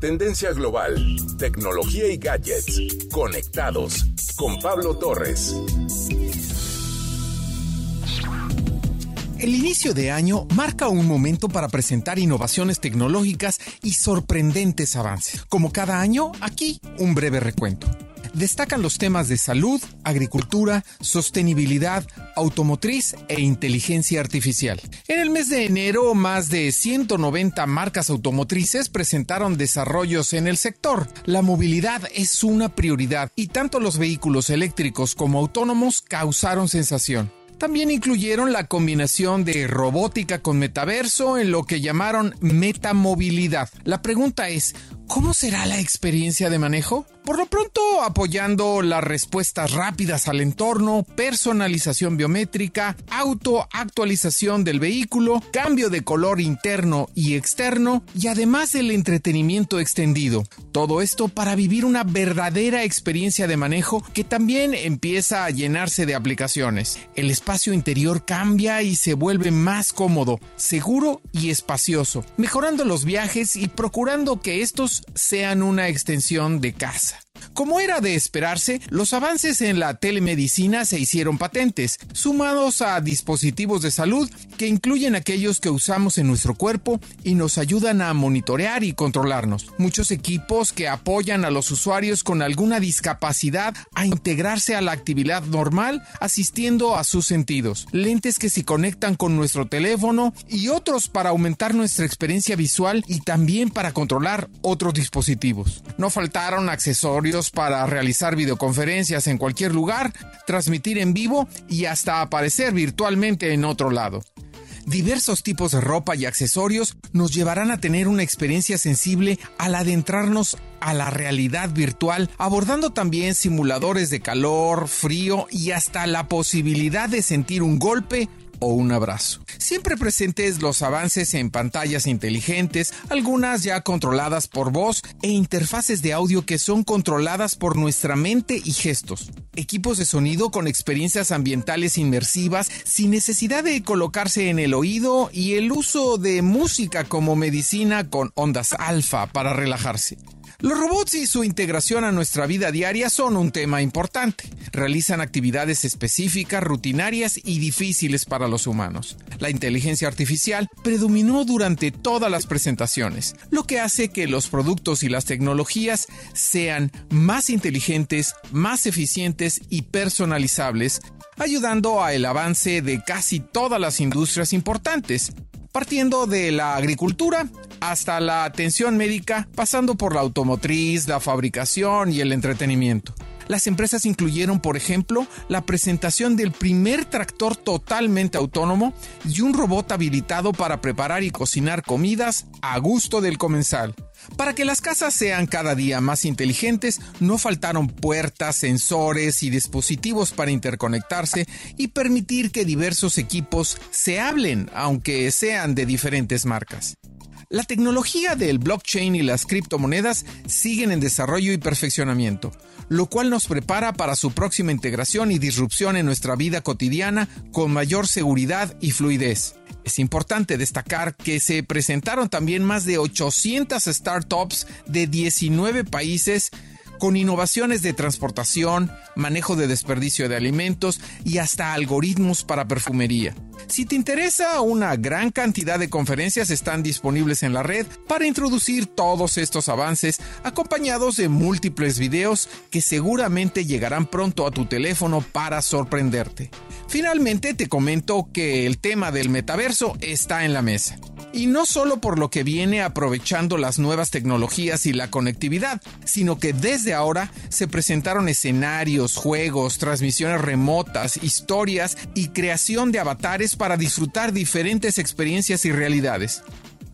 Tendencia global, tecnología y gadgets. Conectados con Pablo Torres. El inicio de año marca un momento para presentar innovaciones tecnológicas y sorprendentes avances. Como cada año, aquí un breve recuento destacan los temas de salud, agricultura, sostenibilidad, automotriz e inteligencia artificial. En el mes de enero, más de 190 marcas automotrices presentaron desarrollos en el sector. La movilidad es una prioridad y tanto los vehículos eléctricos como autónomos causaron sensación. También incluyeron la combinación de robótica con metaverso en lo que llamaron metamovilidad. La pregunta es, ¿cómo será la experiencia de manejo? Por lo pronto, apoyando las respuestas rápidas al entorno, personalización biométrica, autoactualización del vehículo, cambio de color interno y externo y además el entretenimiento extendido. Todo esto para vivir una verdadera experiencia de manejo que también empieza a llenarse de aplicaciones. El espacio interior cambia y se vuelve más cómodo, seguro y espacioso, mejorando los viajes y procurando que estos sean una extensión de casa. Como era de esperarse, los avances en la telemedicina se hicieron patentes, sumados a dispositivos de salud que incluyen aquellos que usamos en nuestro cuerpo y nos ayudan a monitorear y controlarnos. Muchos equipos que apoyan a los usuarios con alguna discapacidad a integrarse a la actividad normal asistiendo a sus sentidos. Lentes que se conectan con nuestro teléfono y otros para aumentar nuestra experiencia visual y también para controlar otros dispositivos. No faltaron accesorios para realizar videoconferencias en cualquier lugar, transmitir en vivo y hasta aparecer virtualmente en otro lado. Diversos tipos de ropa y accesorios nos llevarán a tener una experiencia sensible al adentrarnos a la realidad virtual, abordando también simuladores de calor, frío y hasta la posibilidad de sentir un golpe o un abrazo. Siempre presentes los avances en pantallas inteligentes, algunas ya controladas por voz e interfaces de audio que son controladas por nuestra mente y gestos. Equipos de sonido con experiencias ambientales inmersivas sin necesidad de colocarse en el oído y el uso de música como medicina con ondas alfa para relajarse. Los robots y su integración a nuestra vida diaria son un tema importante. Realizan actividades específicas, rutinarias y difíciles para los humanos. La inteligencia artificial predominó durante todas las presentaciones, lo que hace que los productos y las tecnologías sean más inteligentes, más eficientes y personalizables, ayudando a el avance de casi todas las industrias importantes, partiendo de la agricultura hasta la atención médica, pasando por la automotriz, la fabricación y el entretenimiento. Las empresas incluyeron, por ejemplo, la presentación del primer tractor totalmente autónomo y un robot habilitado para preparar y cocinar comidas a gusto del comensal. Para que las casas sean cada día más inteligentes, no faltaron puertas, sensores y dispositivos para interconectarse y permitir que diversos equipos se hablen, aunque sean de diferentes marcas. La tecnología del blockchain y las criptomonedas siguen en desarrollo y perfeccionamiento, lo cual nos prepara para su próxima integración y disrupción en nuestra vida cotidiana con mayor seguridad y fluidez. Es importante destacar que se presentaron también más de 800 startups de 19 países con innovaciones de transportación, manejo de desperdicio de alimentos y hasta algoritmos para perfumería. Si te interesa, una gran cantidad de conferencias están disponibles en la red para introducir todos estos avances acompañados de múltiples videos que seguramente llegarán pronto a tu teléfono para sorprenderte. Finalmente te comento que el tema del metaverso está en la mesa. Y no solo por lo que viene aprovechando las nuevas tecnologías y la conectividad, sino que desde ahora se presentaron escenarios, juegos, transmisiones remotas, historias y creación de avatares para disfrutar diferentes experiencias y realidades.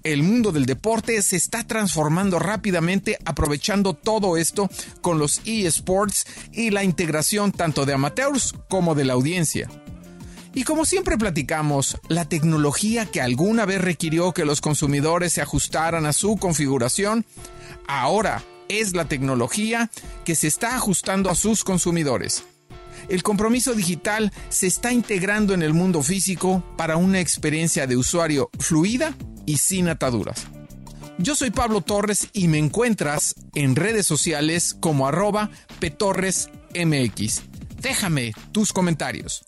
El mundo del deporte se está transformando rápidamente aprovechando todo esto con los eSports y la integración tanto de amateurs como de la audiencia. Y como siempre platicamos, la tecnología que alguna vez requirió que los consumidores se ajustaran a su configuración, ahora es la tecnología que se está ajustando a sus consumidores. El compromiso digital se está integrando en el mundo físico para una experiencia de usuario fluida y sin ataduras. Yo soy Pablo Torres y me encuentras en redes sociales como arroba petorresmx. Déjame tus comentarios.